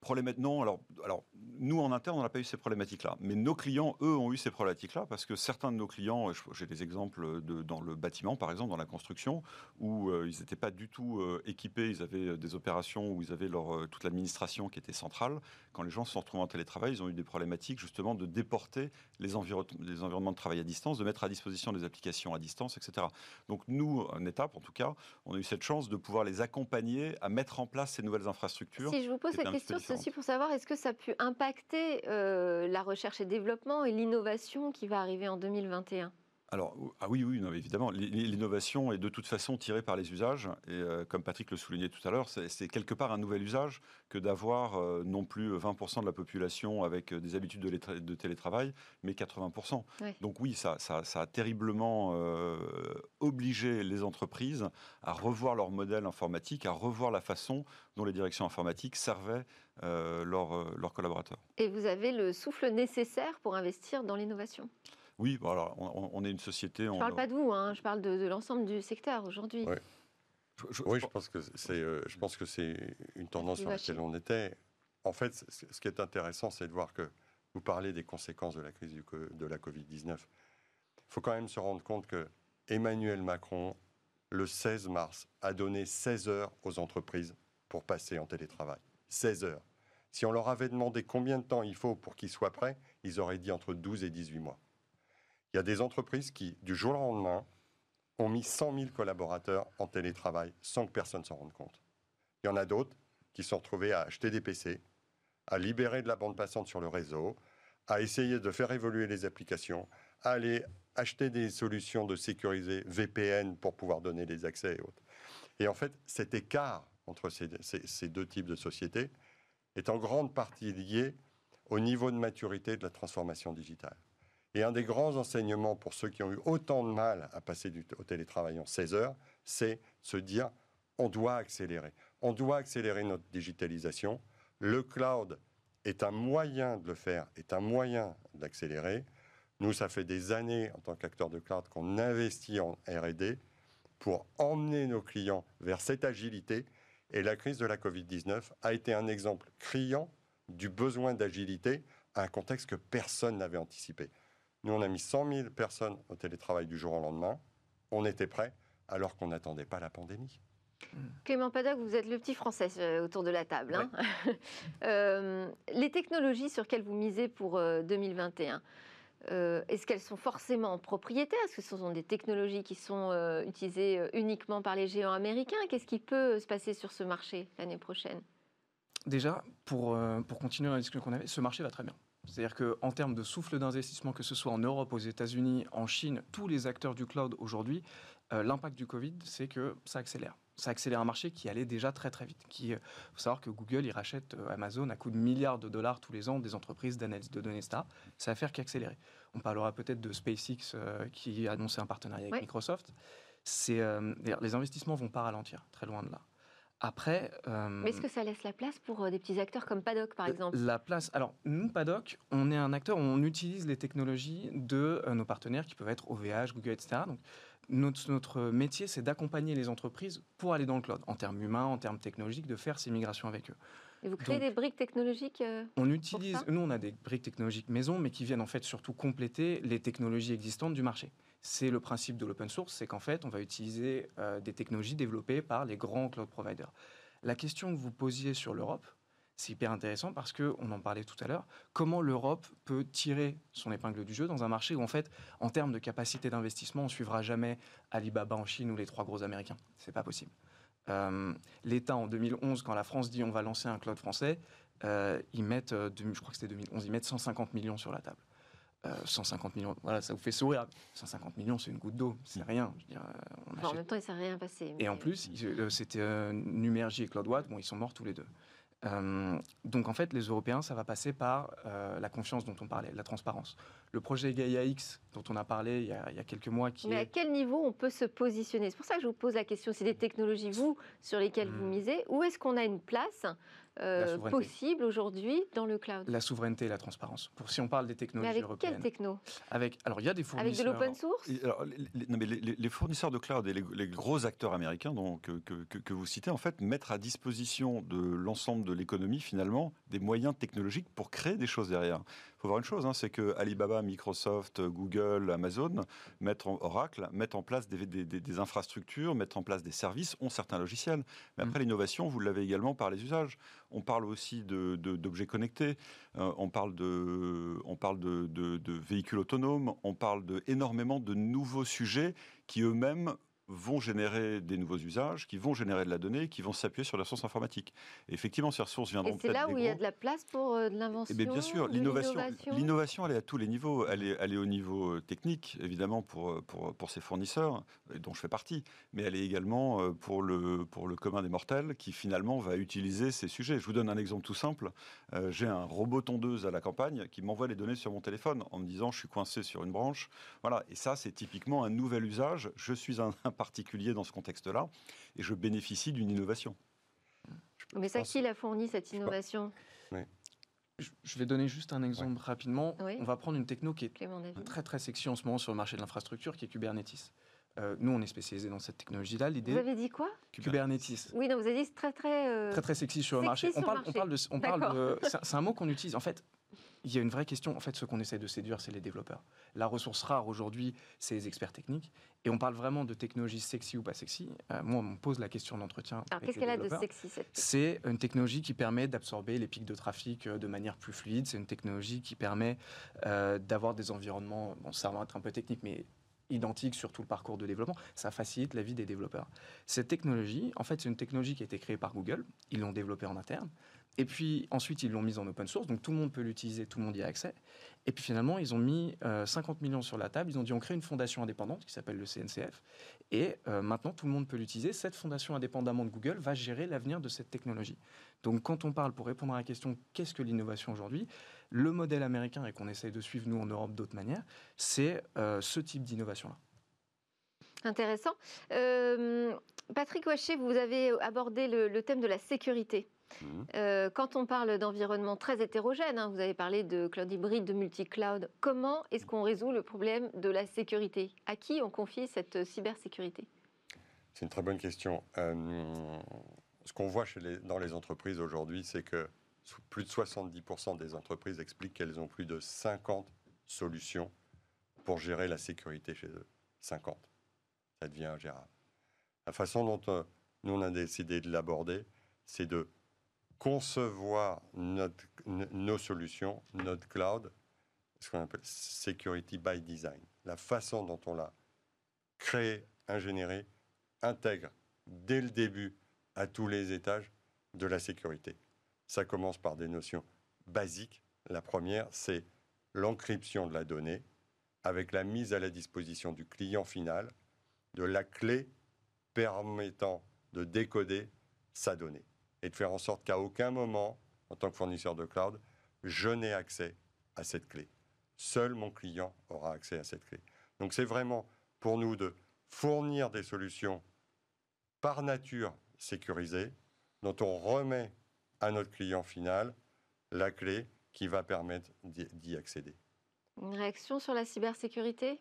Problématique, non, alors, alors nous en interne, on n'a pas eu ces problématiques-là. Mais nos clients, eux, ont eu ces problématiques-là parce que certains de nos clients, j'ai des exemples de, dans le bâtiment, par exemple, dans la construction, où euh, ils n'étaient pas du tout euh, équipés, ils avaient euh, des opérations où ils avaient leur, euh, toute l'administration qui était centrale. Quand les gens se sont retrouvés en télétravail, ils ont eu des problématiques justement de déporter les, environ- les environnements de travail à distance, de mettre à disposition des applications à distance, etc. Donc nous, en étape, en tout cas, on a eu cette chance de pouvoir les accompagner à mettre en place ces nouvelles infrastructures. Si je vous pose cette question, c'est aussi pour savoir est-ce que ça a pu impacter euh, la recherche et développement et l'innovation qui va arriver en 2021 Alors, ah oui, oui, non, évidemment. L'innovation est de toute façon tirée par les usages. Et euh, comme Patrick le soulignait tout à l'heure, c'est quelque part un nouvel usage que d'avoir euh, non plus 20% de la population avec euh, des habitudes de, létra- de télétravail, mais 80%. Ouais. Donc oui, ça, ça- ça a terriblement euh, obligé les entreprises à revoir leur modèle informatique, à revoir la façon dont les directions informatiques servaient leurs leurs collaborateurs. Et vous avez le souffle nécessaire pour investir dans l'innovation? Oui, voilà, on, on est une société... Je ne parle pas de vous, hein, je parle de, de l'ensemble du secteur aujourd'hui. Ouais. Oui, je pense que c'est, euh, je pense que c'est une tendance sur laquelle on était. En fait, ce qui est intéressant, c'est de voir que vous parlez des conséquences de la crise du de la Covid-19. Il faut quand même se rendre compte que Emmanuel Macron, le 16 mars, a donné 16 heures aux entreprises pour passer en télétravail. 16 heures. Si on leur avait demandé combien de temps il faut pour qu'ils soient prêts, ils auraient dit entre 12 et 18 mois. Il y a des entreprises qui, du jour au lendemain, ont mis 100 000 collaborateurs en télétravail sans que personne s'en rende compte. Il y en a d'autres qui sont retrouvés à acheter des PC, à libérer de la bande passante sur le réseau, à essayer de faire évoluer les applications, à aller acheter des solutions de sécuriser VPN pour pouvoir donner les accès et autres. Et en fait, cet écart entre ces- ces deux types de sociétés est en grande partie lié au niveau de maturité de la transformation digitale. Et un des grands enseignements pour ceux qui ont eu autant de mal à passer au télétravail en 16 heures, c'est se dire on doit accélérer. On doit accélérer notre digitalisation. Le cloud est un moyen de le faire, est un moyen d'accélérer. Nous, ça fait des années en tant qu'acteur de cloud qu'on investit en RD pour emmener nos clients vers cette agilité. Et la crise de la Covid-19 a été un exemple criant du besoin d'agilité à un contexte que personne n'avait anticipé. Nous, on a mis 100 000 personnes au télétravail du jour au lendemain. On était prêts alors qu'on n'attendait pas la pandémie. Clément Paddock, vous êtes le petit français euh, autour de la table. hein. Euh, les technologies sur lesquelles vous misez pour euh, 2021, euh, est-ce qu'elles sont forcément propriétaires? Est-ce que ce sont des technologies qui sont euh, utilisées uniquement par les géants américains? Qu'est-ce qui peut se passer sur ce marché l'année prochaine? Déjà, pour, euh, pour continuer la discussion qu'on avait, ce marché va très bien. C'est-à-dire qu'en termes de souffle d'investissement, que ce soit en Europe, aux États-Unis, en Chine, tous les acteurs du cloud aujourd'hui, euh, l'impact du Covid, c'est que ça accélère. Ça accélère un marché qui allait déjà très très vite. Il faut savoir que Google, il rachète euh, Amazon à coût de milliards de dollars tous les ans des entreprises d'analyse de données star. Ça va faire qu'accélérer. On parlera peut-être de SpaceX euh, qui a annoncé un partenariat avec Microsoft. C'est, les investissements vont pas ralentir, très loin de là. Après. Mais est-ce que ça laisse la place pour des petits acteurs comme Paddock, par exemple? La place. Alors, nous, Paddock, on est un acteur, on utilise les technologies de nos partenaires qui peuvent être OVH, Google, etc. Donc, notre, métier, c'est d'accompagner les entreprises pour aller dans le cloud, en termes humains, en termes technologiques, de faire ces migrations avec eux. Et vous créez des briques technologiques euh, On utilise, nous, on a des briques technologiques maison, mais qui viennent en fait surtout compléter les technologies existantes du marché. C'est le principe de l'open source, c'est qu'en fait, on va utiliser euh, des technologies développées par les grands cloud providers. La question que vous posiez sur l'Europe, c'est hyper intéressant parce que on en parlait tout à l'heure. Comment l'Europe peut tirer son épingle du jeu dans un marché où en fait, en termes de capacité d'investissement, on suivra jamais Alibaba en Chine ou les trois gros Américains. C'est pas possible. Euh, L'État en 2011, quand la France dit on va lancer un cloud français, euh, ils mettent, je crois que c'était 2011, ils mettent 150 millions sur la table. 150 millions, voilà, ça vous fait sourire. 150 millions, c'est une goutte d'eau, c'est rien. En même temps, il ne s'est rien passé. Et en plus, c'était Numergy et CloudWatt, bon, ils sont morts tous les deux. Euh, donc en fait, les Européens, ça va passer par euh, la confiance dont on parlait, la transparence. Le projet Gaia X, dont on a parlé il y a, quelques mois, qui Mais à quel niveau on peut se positionner? C'est pour ça que je vous pose la question. C'est des technologies, vous, sur lesquelles vous hmm. misez. Où est-ce qu'on a une place euh, possible aujourd'hui dans le cloud La souveraineté et la transparence. Pour si on parle des technologies mais avec européennes. Quelle techno? Avec alors il y a des fournisseurs. Avec de l'open source? les, non, mais les, fournisseurs de cloud et les, gros acteurs américains donc, que, que, que, vous citez en fait mettent à disposition de l'ensemble de l'économie finalement des moyens technologiques pour créer des choses derrière faut voir une chose, hein, c'est que Alibaba, Microsoft, Google, Amazon mettent en, Oracle mettent en place des, infrastructures, mettent en place des services, ont certains logiciels. Mais après, mm. l'innovation, vous l'avez également par les usages. On parle aussi d'objets connectés, euh, on parle, de, on parle de, véhicules autonomes, on parle de énormément de nouveaux sujets qui eux-mêmes vont générer des nouveaux usages, qui vont générer de la donnée, qui vont s'appuyer sur les ressources informatiques. effectivement, ces ressources viendront peut-être. C'est là où il y a de la place pour euh, de l'invention. Eh bien, sûr, l'innovation, l'innovation, elle est à tous les niveaux. Elle est, elle est au niveau euh, technique, évidemment, pour, euh, pour, pour ses fournisseurs, dont je fais partie, mais elle est également pour le, pour le commun des mortels qui finalement va utiliser ces sujets. Je vous donne un exemple tout simple. J'ai un robot tondeuse à la campagne qui m'envoie les données sur mon téléphone en me disant je suis coincé sur une branche. Voilà, et ça, c'est typiquement un nouvel usage. Je suis un particulier dans ce contexte-là, et je bénéficie d'une innovation. Mais ça, qui l'a fourni, cette innovation? Je vais donner juste un exemple rapidement. On va prendre une techno qui est très très sexy en ce moment sur le marché de l'infrastructure, qui est Kubernetes. Euh, nous, on est spécialisé dans cette technologie-là. L'idée. Vous avez dit quoi? Kubernetes. Oui, non, vous avez dit très très. Euh, très très sexy sur le marché. on, parle, on parle de, on parle de. C'est un mot qu'on utilise. En fait, il y a une vraie question. En fait, ce qu'on essaie de séduire, c'est les développeurs. La ressource rare aujourd'hui, c'est les experts techniques. Et on parle vraiment de technologie sexy ou pas sexy. Euh, moi, on me pose la question d'entretien. Alors, qu'est-ce qu'elle a de sexy cette C'est une technologie qui permet d'absorber les pics de trafic euh, de manière plus fluide. C'est une technologie qui permet euh, d'avoir des environnements, bon, ça va être un peu technique, mais identiques sur tout le parcours de développement. Ça facilite la vie des développeurs. Cette technologie, en fait, c'est une technologie qui a été créée par Google. Ils l'ont développée en interne. Et puis ensuite, ils l'ont mise en open source, donc tout le monde peut l'utiliser, tout le monde y a accès. Et puis finalement, ils ont mis 50 euh, millions sur la table, ils ont dit on crée une fondation indépendante qui s'appelle le CNCF, et euh, maintenant tout le monde peut l'utiliser. Cette fondation indépendamment de Google va gérer l'avenir de cette technologie. Donc quand on parle, pour répondre à la question qu'est-ce que l'innovation aujourd'hui, le modèle américain, et qu'on essaye de suivre nous en Europe d'autres manières, c'est euh, ce type d'innovation-là. Intéressant. Patrick Waché, vous avez abordé le thème de la sécurité. Mhm. Euh, quand on parle d'environnement très hétérogène, hein, vous avez parlé de cloud hybride, de multi-cloud, comment est-ce qu'on résout le problème de la sécurité? À qui on confie cette cybersécurité? C'est une très bonne question. Euh, ce qu'on voit chez les, dans les entreprises aujourd'hui, c'est que plus de 70% des entreprises expliquent qu'elles ont plus de 50 solutions pour gérer la sécurité chez eux. 50. Ça devient ingérable. La façon dont euh, nous, on a décidé de l'aborder, c'est de concevoir notre, nos solutions, notre cloud, ce qu'on appelle security by design. La façon dont on l'a créé, ingénéré, intègre dès le début à tous les étages de la sécurité. Ça commence par des notions basiques, La première, c'est l'encryption de la donnée avec la mise à la disposition du client final de la clé permettant de décoder sa donnée et de faire en sorte qu'à aucun moment, en tant que fournisseur de cloud, je n'ai accès à cette clé. Seul mon client aura accès à cette clé. Donc c'est vraiment pour nous de fournir des solutions par nature sécurisées dont on remet à notre client final la clé qui va permettre d'y accéder. Une réaction sur la cybersécurité?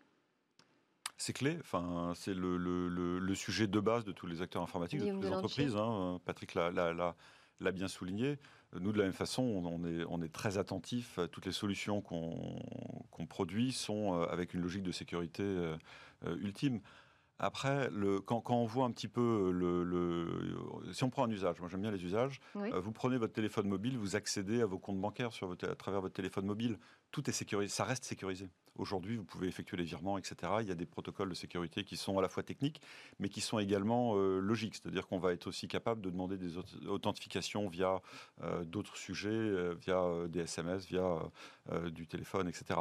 C'est clé. Enfin, c'est le, le, sujet de base de tous les acteurs informatiques, de toutes les entreprises. Hein. Patrick l'a bien souligné. Nous, de la même façon, on est, on est très attentif. Toutes les solutions qu'on produit sont euh, avec une logique de sécurité euh, euh, ultime. Après, le, quand, quand, on voit un petit peu le, si on prend un usage, moi j'aime bien les usages. vous prenez votre téléphone mobile, vous accédez à vos comptes bancaires sur votre, à travers votre téléphone mobile. Tout est sécurisé, ça reste sécurisé. Aujourd'hui, vous pouvez effectuer les virements, etc. Il y a des protocoles de sécurité qui sont à la fois techniques, mais qui sont également euh, logiques. C'est-à-dire qu'on va être aussi capable de demander des authentifications via euh, d'autres sujets, euh, via des SMS, via du téléphone, etc.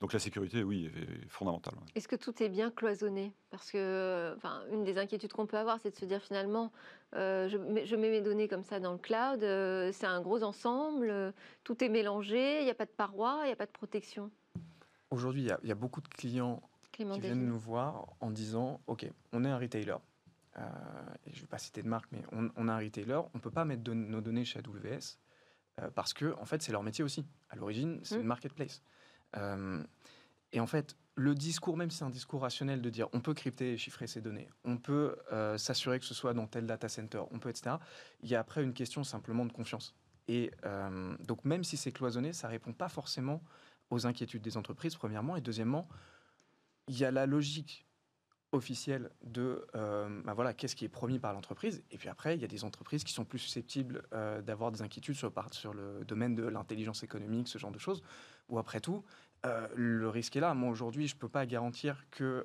Donc la sécurité, oui, est fondamentale. Est-ce que tout est bien cloisonné? Parce que, enfin, une des inquiétudes qu'on peut avoir, c'est de se dire finalement, je, mets, je, mets, mes données comme ça dans le cloud, c'est un gros ensemble, tout est mélangé, il n'y a pas de paroi, il n'y a pas de protection. Aujourd'hui, il y, a beaucoup de clients qui viennent nous voir en disant Ok, on est un retailer. Euh, je ne vais pas citer de marque, mais on, a un retailer. On ne peut pas mettre nos données chez AWS euh, parce que, en fait, c'est leur métier aussi. À l'origine, c'est une mmh. marketplace. Euh, et en fait, le discours, même si c'est un discours rationnel de dire on peut crypter et chiffrer ces données, on peut s'assurer que ce soit dans tel data center, on peut, etc., il y a après une question simplement de confiance. Et donc, même si c'est cloisonné, ça répond pas forcément aux inquiétudes des entreprises, premièrement. Et deuxièmement, il y a la logique officielle de euh, bah voilà, qu'est-ce qui est promis par l'entreprise. Et puis après, il y a des entreprises qui sont plus susceptibles euh, d'avoir des inquiétudes sur le domaine de l'intelligence économique, ce genre de choses. Ou après tout, euh, le risque est là. Moi, aujourd'hui, je ne peux pas garantir qu'un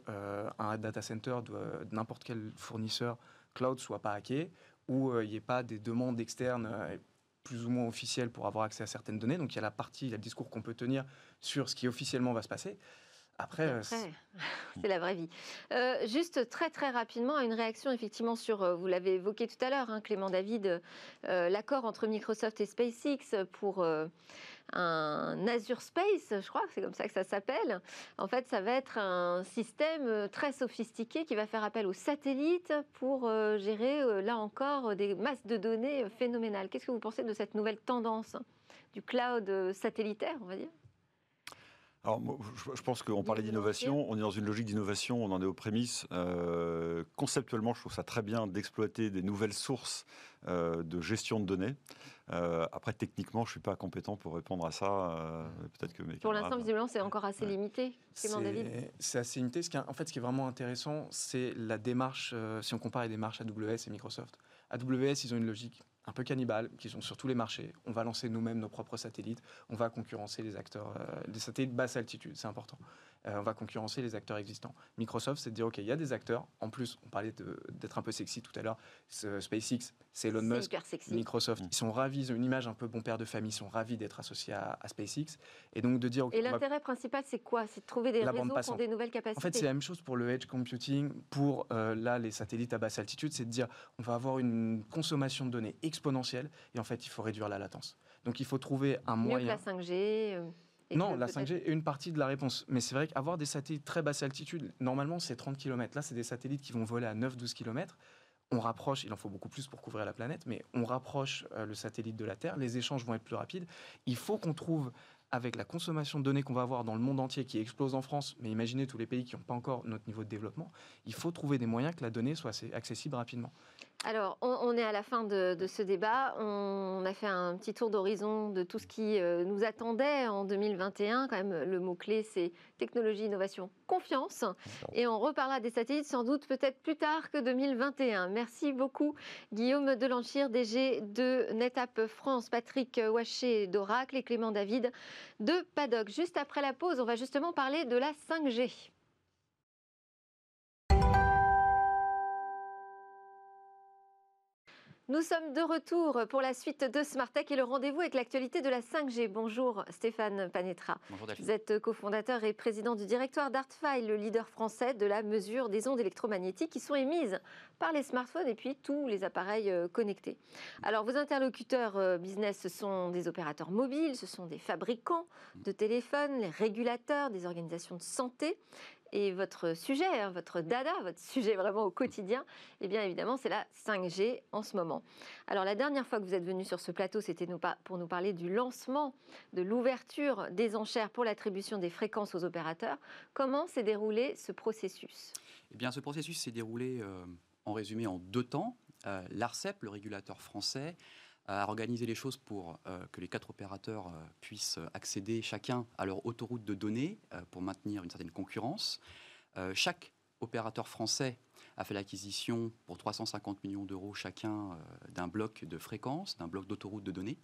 un data center de n'importe quel fournisseur cloud soit pas hacké ou il n'y ait pas des demandes externes plus ou moins officielles pour avoir accès à certaines données. Donc il y a la partie, il y a le discours qu'on peut tenir sur ce qui officiellement va se passer. Après, euh, c'est la vraie vie. Euh, juste très très rapidement, une réaction effectivement sur, euh, vous l'avez évoqué tout à l'heure, hein, Clément David, l'accord entre Microsoft et SpaceX pour un Azure Space, je crois que c'est comme ça que ça s'appelle. En fait, ça va être un système très sophistiqué qui va faire appel aux satellites pour gérer, là encore, des masses de données phénoménales. Qu'est-ce que vous pensez de cette nouvelle tendance du cloud satellitaire, on va dire? Alors, je pense qu'on parlait d'innovation, on est dans une logique d'innovation, on en est aux prémices. Euh, conceptuellement, je trouve ça très bien d'exploiter des nouvelles sources euh, de gestion de données. Euh, après, techniquement, je ne suis pas compétent pour répondre à ça. Peut-être que Pour l'instant, visiblement, c'est encore assez limité. C'est assez limité. Ce qui en fait, ce qui est vraiment intéressant, c'est la démarche, si on compare les démarches AWS et Microsoft. AWS, ils ont une logique un peu cannibales, qui sont sur tous les marchés. On va lancer nous-mêmes nos propres satellites. On va concurrencer les acteurs, euh, des satellites basse altitude, c'est important. Euh, on va concurrencer les acteurs existants. Microsoft, c'est de dire, OK, il y a des acteurs. En plus, on parlait d'être un peu sexy tout à l'heure. SpaceX, c'est Elon Musk, Microsoft. Ils sont ravis, ils ont une image un peu bon père de famille, ils sont ravis d'être associés à, SpaceX. Et donc de dire... Et l'intérêt principal, c'est quoi? C'est de trouver des réseaux pour des nouvelles capacités. En fait, c'est la même chose pour le edge computing, pour euh, là, les satellites à basse altitude, c'est de dire, on va avoir une consommation de données exponentielle, et en fait, il faut réduire la latence. Donc il faut trouver un Mieux moyen... Que la 5G non, la 5G est une partie de la réponse. Mais c'est vrai qu'avoir des satellites très basse altitude, normalement, c'est 30 km. Là, c'est des satellites qui vont voler à 9-12 km. On rapproche, il en faut beaucoup plus pour couvrir la planète, mais on rapproche euh, le satellite de la Terre. Les échanges vont être plus rapides. Il faut qu'on trouve avec la consommation de données qu'on va avoir dans le monde entier qui explose en France, mais imaginez tous les pays qui n'ont pas encore notre niveau de développement, il faut trouver des moyens que la donnée soit accessible rapidement. Alors, on, est à la fin de, ce débat. On, a fait un petit tour d'horizon de tout ce qui euh, nous attendait en 2021. Quand même, le mot-clé, c'est technologie, innovation, confiance. Et on reparlera des satellites sans doute peut-être plus tard que 2021. Merci beaucoup, Guillaume Delanchir, DG de NetApp France, Patrick Waché d'Oracle et Clément David de Paddock. Juste après la pause, on va justement parler de la 5G. Nous sommes de retour pour la suite de Smart Tech et le rendez-vous avec l'actualité de la 5G. Bonjour Stéphane Panetra. Bonjour Delphine. Vous êtes cofondateur et président du directoire d'Artfile, le leader français de la mesure des ondes électromagnétiques qui sont émises par les smartphones et puis tous les appareils euh, connectés. Alors vos interlocuteurs euh, business, ce sont des opérateurs mobiles, ce sont des fabricants de téléphones, les régulateurs, des organisations de santé. Et votre sujet, hein, votre dada, votre sujet vraiment au quotidien, eh bien évidemment, c'est la 5G en ce moment. Alors la dernière fois que vous êtes venu sur ce plateau, c'était pour nous parler du lancement, de l'ouverture des enchères pour l'attribution des fréquences aux opérateurs. Comment s'est déroulé ce processus? Eh bien, ce processus s'est déroulé euh, en résumé en deux temps. Euh, L'ARCEP, le régulateur français, a organisé les choses pour euh, que les quatre opérateurs euh, puissent accéder chacun à leur autoroute de données euh, pour maintenir une certaine concurrence. Euh, chaque opérateur français a fait l'acquisition pour 350 millions d'euros chacun euh, d'un bloc de fréquences, d'un bloc d'autoroute de données.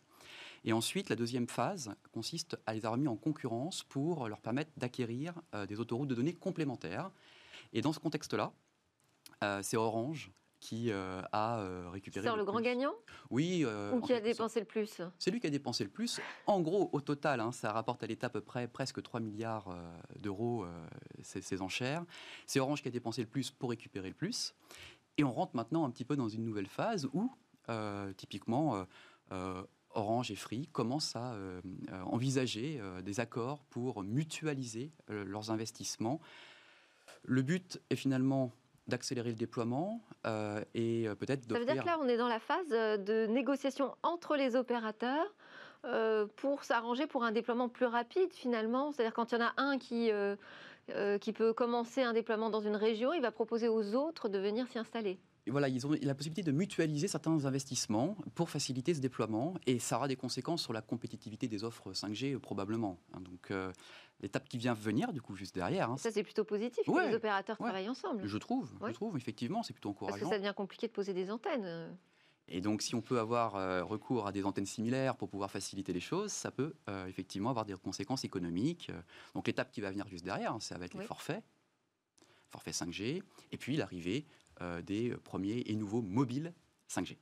Et ensuite, la deuxième phase consiste à les avoir mis en concurrence pour leur permettre d'acquérir euh, des autoroutes de données complémentaires. Et dans ce contexte-là, euh, c'est Orange qui euh, a euh, récupéré. Sort le grand plus. gagnant Oui. euh, ou qui a dépensé le plus C'est lui qui a dépensé le plus. En gros, au total, hein, ça rapporte à l'État à peu près presque 3 milliards euh, d'euros ces, ces enchères. C'est Orange qui a dépensé le plus pour récupérer le plus. Et on rentre maintenant un petit peu dans une nouvelle phase où, typiquement, Orange et Free commencent à envisager des accords pour mutualiser leurs investissements. Le but est finalement d'accélérer le déploiement euh, et euh, peut-être Ça veut dire que là, on est dans la phase euh, de négociation entre les opérateurs euh, pour s'arranger pour un déploiement plus rapide finalement. C'est-à-dire quand il y en a un qui, euh, qui peut commencer un déploiement dans une région, il va proposer aux autres de venir s'y installer. Et voilà, ils ont la possibilité de mutualiser certains investissements pour faciliter ce déploiement et ça aura des conséquences sur la compétitivité des offres 5G euh, probablement. hein. donc euh, l'étape qui vient venir, du coup, juste derrière, hein, Ça, c'est plutôt positif que les opérateurs ouais. travaillent ensemble. je trouve, Ouais. je trouve effectivement, c'est plutôt Parce que encourageant. ça devient compliqué de poser des antennes. euh. Et donc, si on peut avoir euh, recours à des antennes similaires pour pouvoir faciliter les choses, ça peut euh, effectivement avoir des conséquences économiques. Donc, l'étape qui va venir juste derrière, hein, ça va être les forfaits, forfait 5G, et puis l'arrivée euh, des premiers et nouveaux mobiles 5G.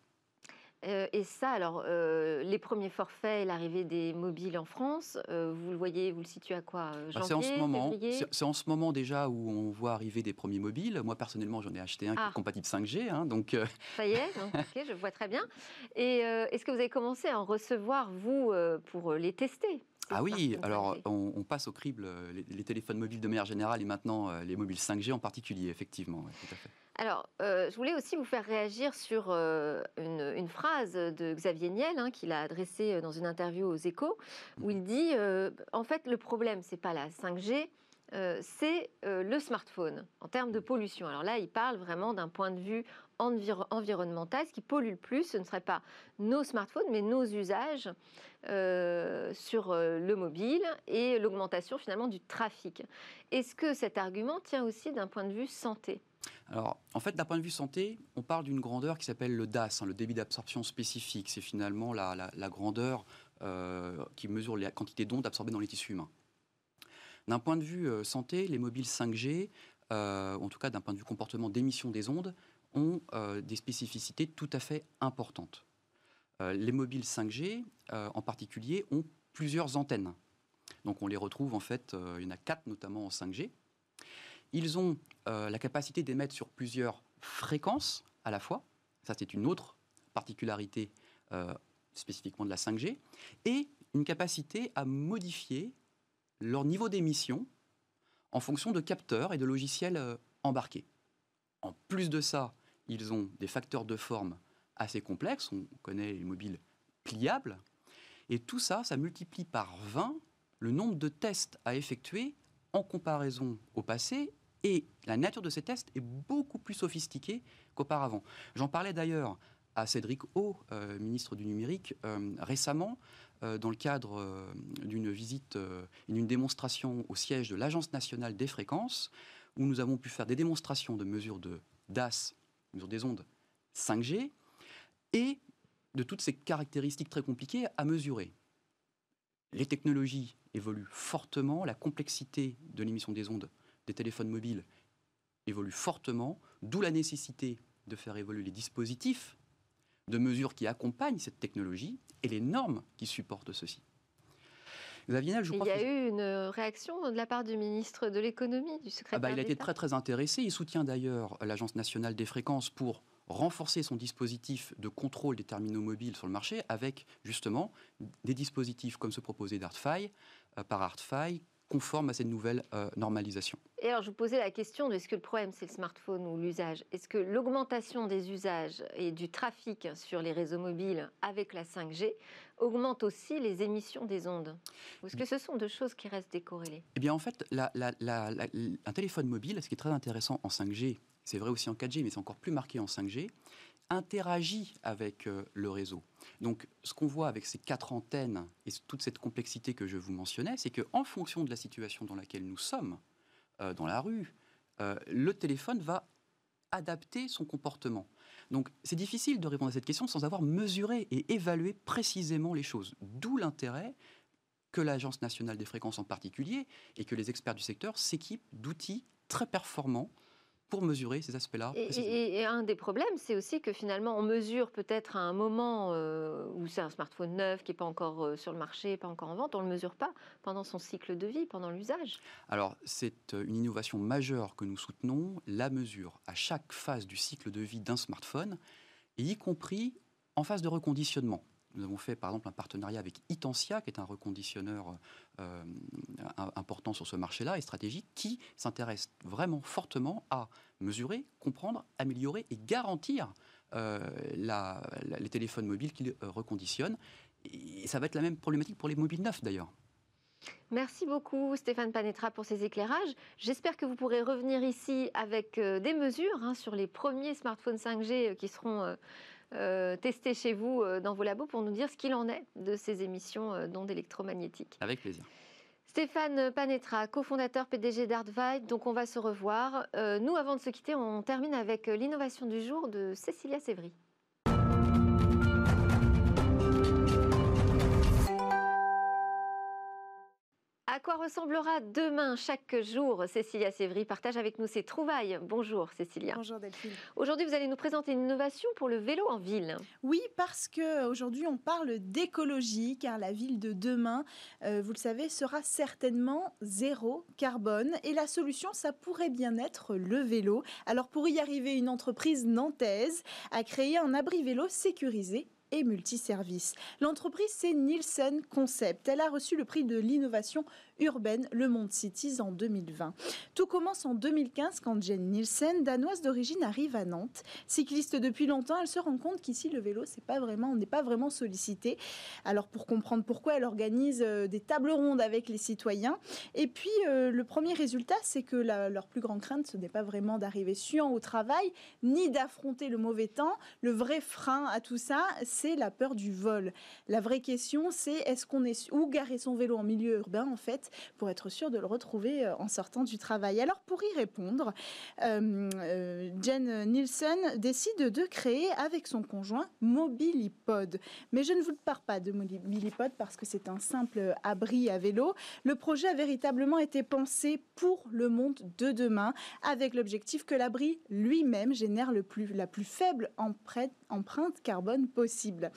Euh, et ça, alors, euh, les premiers forfaits et l'arrivée des mobiles en France, euh, vous le voyez, vous le situez à quoi euh, Bah, Janvier, c'est en ce moment, c'est en ce moment déjà où on voit arriver des premiers mobiles. Moi personnellement, j'en ai acheté un qui Ah. est compatible 5G, hein, donc Ça y est, donc, je vois très bien. Et est-ce que vous avez commencé à en recevoir, vous, pour les tester? Ah oui. Alors 5G? on, on passe au crible euh, les, les téléphones mobiles de manière générale et maintenant euh, les mobiles 5G en particulier, effectivement. ouais, tout à fait. Alors, euh, je voulais aussi vous faire réagir sur euh, une, une phrase de Xavier Niel hein, qu'il a adressée dans une interview aux Échos, où il dit euh, en fait, le problème, c'est pas la 5G. euh, c'est le smartphone en termes de pollution. Alors là, il parle vraiment d'un point de vue enviro- environnemental. Ce qui pollue le plus, ce ne serait pas nos smartphones, mais nos usages euh, sur euh, le mobile et l'augmentation finalement du trafic. Est-ce que cet argument tient aussi d'un point de vue santé? Alors, en fait, d'un point de vue santé, on parle d'une grandeur qui s'appelle le DAS, hein, le débit d'absorption spécifique. C'est finalement la, grandeur euh, qui mesure la quantité d'ondes absorbées dans les tissus humains. D'un point de vue santé, les mobiles 5G, euh, en tout cas d'un point de vue comportement d'émission des ondes, ont euh, des spécificités tout à fait importantes. Euh, les mobiles 5G, euh, en particulier, ont plusieurs antennes. Donc on les retrouve en fait, il y en a quatre notamment en 5G. Ils ont la capacité d'émettre sur plusieurs fréquences à la fois. Ça, c'est une autre particularité spécifiquement de la 5G. Et une capacité à modifier leur niveau d'émission en fonction de capteurs et de logiciels embarqués. En plus de ça, ils ont des facteurs de forme assez complexes. On connaît les mobiles pliables. Et tout ça, ça multiplie par 20 le nombre de tests à effectuer en comparaison au passé et la nature de ces tests est beaucoup plus sophistiquée qu'auparavant. J'en parlais d'ailleurs à Cédric O, euh, ministre du numérique, euh, récemment, euh, dans le cadre d'une visite et d'une démonstration au siège de l'Agence nationale des fréquences, où nous avons pu faire des démonstrations de mesures de DAS, mesures des ondes 5G, et de toutes ces caractéristiques très compliquées à mesurer. Les technologies évoluent fortement, la complexité de l'émission des ondes des téléphones mobiles évolue fortement, d'où la nécessité de faire évoluer les dispositifs de mesures qui accompagnent cette technologie et les normes qui supportent ceci. Xavier je crois Il y a eu une réaction de la part du ministre de l'économie, du secrétaire. Ah bah, il a été très très intéressé. Il soutient d'ailleurs l'Agence nationale des fréquences pour renforcer son dispositif de contrôle des terminaux mobiles sur le marché avec justement des dispositifs comme ce proposé d'ArtFi, euh, par ArtFi, conformes à cette nouvelle euh, normalisation. Et alors, je vous posais la question de est-ce que le problème c'est le smartphone ou l'usage? Est-ce que l'augmentation des usages et du trafic sur les réseaux mobiles avec la 5G augmente aussi les émissions des ondes? Ou est-ce que ce sont deux choses qui restent décorrélées? Eh bien, en fait, un téléphone mobile, ce qui est très intéressant en 5G, c'est vrai aussi en 4G, mais c'est encore plus marqué en 5G, interagit avec euh, le réseau. Donc, ce qu'on voit avec ces quatre antennes et toute cette complexité que je vous mentionnais, c'est qu'en fonction de la situation dans laquelle nous sommes, euh, dans la rue, euh, le téléphone va adapter son comportement. Donc, c'est difficile de répondre à cette question sans avoir mesuré et évalué précisément les choses. D'où l'intérêt que l'Agence nationale des fréquences en particulier et que les experts du secteur s'équipent d'outils très performants pour mesurer ces aspects-là. Et, un des problèmes, c'est aussi que finalement, on mesure peut-être à un moment euh, où c'est un smartphone neuf qui n'est pas encore euh, sur le marché, pas encore en vente, on ne le mesure pas pendant son cycle de vie, pendant l'usage. Alors, c'est euh, une innovation majeure que nous soutenons, la mesure à chaque phase du cycle de vie d'un smartphone, y compris en phase de reconditionnement. Nous avons fait par exemple un partenariat avec Itensia, qui est un reconditionneur euh, important sur ce marché-là et stratégique, qui s'intéresse vraiment fortement à mesurer, comprendre, améliorer et garantir euh, les téléphones mobiles qu'il euh, reconditionne. Et ça va être la même problématique pour les mobiles neufs d'ailleurs. Merci beaucoup Stéphane Panetra pour ces éclairages. J'espère que vous pourrez revenir ici avec des mesures hein, sur les premiers smartphones 5G qui seront euh, tester chez vous euh, dans vos labos pour nous dire ce qu'il en est de ces émissions euh, d'ondes électromagnétiques. Avec plaisir. Stéphane Panetra, cofondateur PDG d'Artvide, donc on va se revoir. nous, avant de se quitter, on termine avec l'innovation du jour de Cécilia Sévry. Quoi ressemblera demain chaque jour Cécilia Sévry partage avec nous ses trouvailles. Bonjour Cécilia. Bonjour Delphine. Aujourd'hui, vous allez nous présenter une innovation pour le vélo en ville. Oui, parce que aujourd'hui on parle d'écologie, car la ville de demain, euh, vous le savez, sera certainement zéro carbone. Et la solution, ça pourrait bien être le vélo. Alors pour y arriver, une entreprise nantaise a créé un abri vélo sécurisé et multiservice. L'entreprise, c'est Nielsen Concept. Elle a reçu le prix de l'innovation urbaine Le Monde Cities en 2020. Tout commence en 2015 quand Jane Nielsen, danoise d'origine, arrive à Nantes. Cycliste depuis longtemps, elle se rend compte qu'ici le vélo, c'est pas vraiment, on n'est pas vraiment sollicité. Alors pour comprendre pourquoi, elle organise euh, des tables rondes avec les citoyens. Et puis euh, le premier résultat, c'est que leur plus grande crainte, ce n'est pas vraiment d'arriver suant au travail, ni d'affronter le mauvais temps. Le vrai frein à tout ça, c'est la peur du vol. La vraie question, c'est est-ce qu'on est où garer son vélo en milieu urbain en fait pour être sûr de le retrouver euh, en sortant du travail. Alors pour y répondre, euh, euh, Jen Nielsen décide de créer avec son conjoint Mobilipod. Mais je ne vous parle pas de Mobilipod parce que c'est un simple abri à vélo. Le projet a véritablement été pensé pour le monde de demain avec l'objectif que l'abri lui-même génère le plus, la plus faible empreinte carbone possible.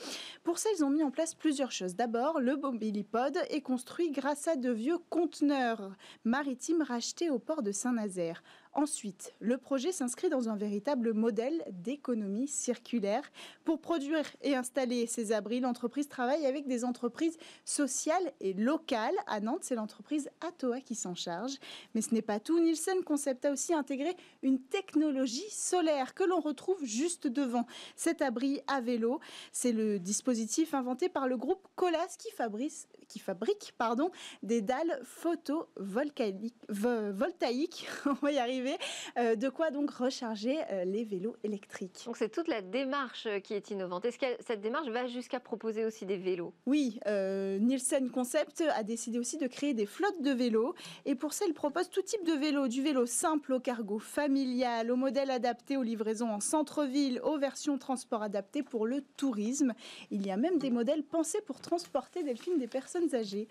Pour ça, ils ont mis en place plusieurs choses. D'abord, le Mobilipod est construit grâce à de vieux conteneurs maritimes rachetés au port de Saint-Nazaire. Ensuite, le projet s'inscrit dans un véritable modèle d'économie circulaire. Pour produire et installer ces abris, l'entreprise travaille avec des entreprises sociales et locales. À Nantes, c'est l'entreprise Atoa qui s'en charge. Mais ce n'est pas tout. Nielsen Concept a aussi intégré une technologie solaire que l'on retrouve juste devant cet abri à vélo. C'est le dispositif inventé par le groupe Colas qui fabrique, qui fabrique pardon, des dalles photovoltaïques. On va y arriver euh, de quoi donc recharger euh, les vélos électriques? Donc c'est toute la démarche euh, qui est innovante. Est-ce que cette démarche va jusqu'à proposer aussi des vélos? Oui, Nielsen Concept a décidé aussi de créer des flottes de vélos. Et pour ça, il propose tout type de vélos, du vélo simple au cargo familial, au modèle adapté aux livraisons en centre-ville, aux versions transport adaptées pour le tourisme. Il y a même des modèles pensés pour transporter Delphine des personnes âgées.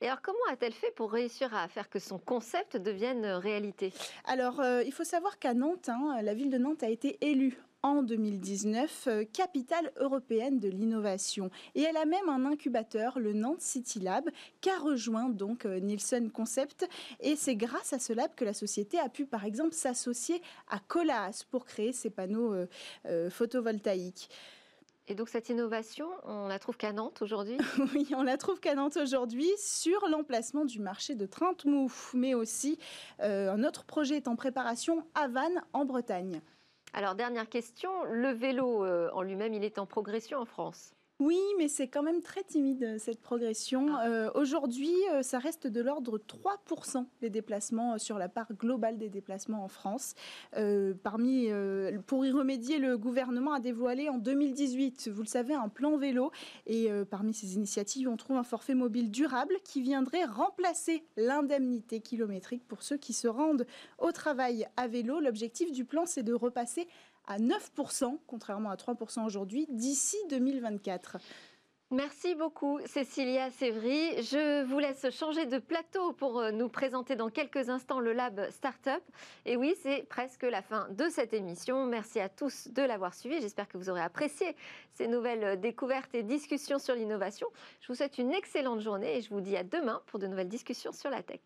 Et alors, comment a-t-elle fait pour réussir à faire que son concept devienne réalité? Alors, euh, il faut savoir qu'à Nantes, hein, la ville de Nantes a été élue en 2019 euh, capitale européenne de l'innovation. Et elle a même un incubateur, le Nantes City Lab, qu'a rejoint donc euh, Nielsen Concept. Et c'est grâce à ce lab que la société a pu, par exemple, s'associer à Colas pour créer ces panneaux euh, photovoltaïques. Et donc cette innovation, on la trouve qu'à Nantes aujourd'hui? Oui, on la trouve qu'à Nantes aujourd'hui sur l'emplacement du marché de Trentmou, mais aussi un autre projet est en préparation à Vannes en Bretagne. Alors, dernière question, le vélo euh, en lui-même, il est en progression en France? Oui, mais c'est quand même très timide cette progression. Ah. Euh, aujourd'hui, euh, ça reste de l'ordre 3% les déplacements sur la part globale des déplacements en France. parmi, pour y remédier, le gouvernement a dévoilé en 2018, vous le savez, un plan vélo. Et parmi ces initiatives, on trouve un forfait mobile durable qui viendrait remplacer l'indemnité kilométrique pour ceux qui se rendent au travail à vélo. L'objectif du plan, c'est de repasser à 9%, contrairement à 3% aujourd'hui, d'ici 2024. Merci beaucoup Cécilia Sévry. Je vous laisse changer de plateau pour euh, nous présenter dans quelques instants le Lab Startup. Et oui, c'est presque la fin de cette émission. Merci à tous de l'avoir suivi. J'espère que vous aurez apprécié ces nouvelles découvertes et discussions sur l'innovation. Je vous souhaite une excellente journée et je vous dis à demain pour de nouvelles discussions sur la tech.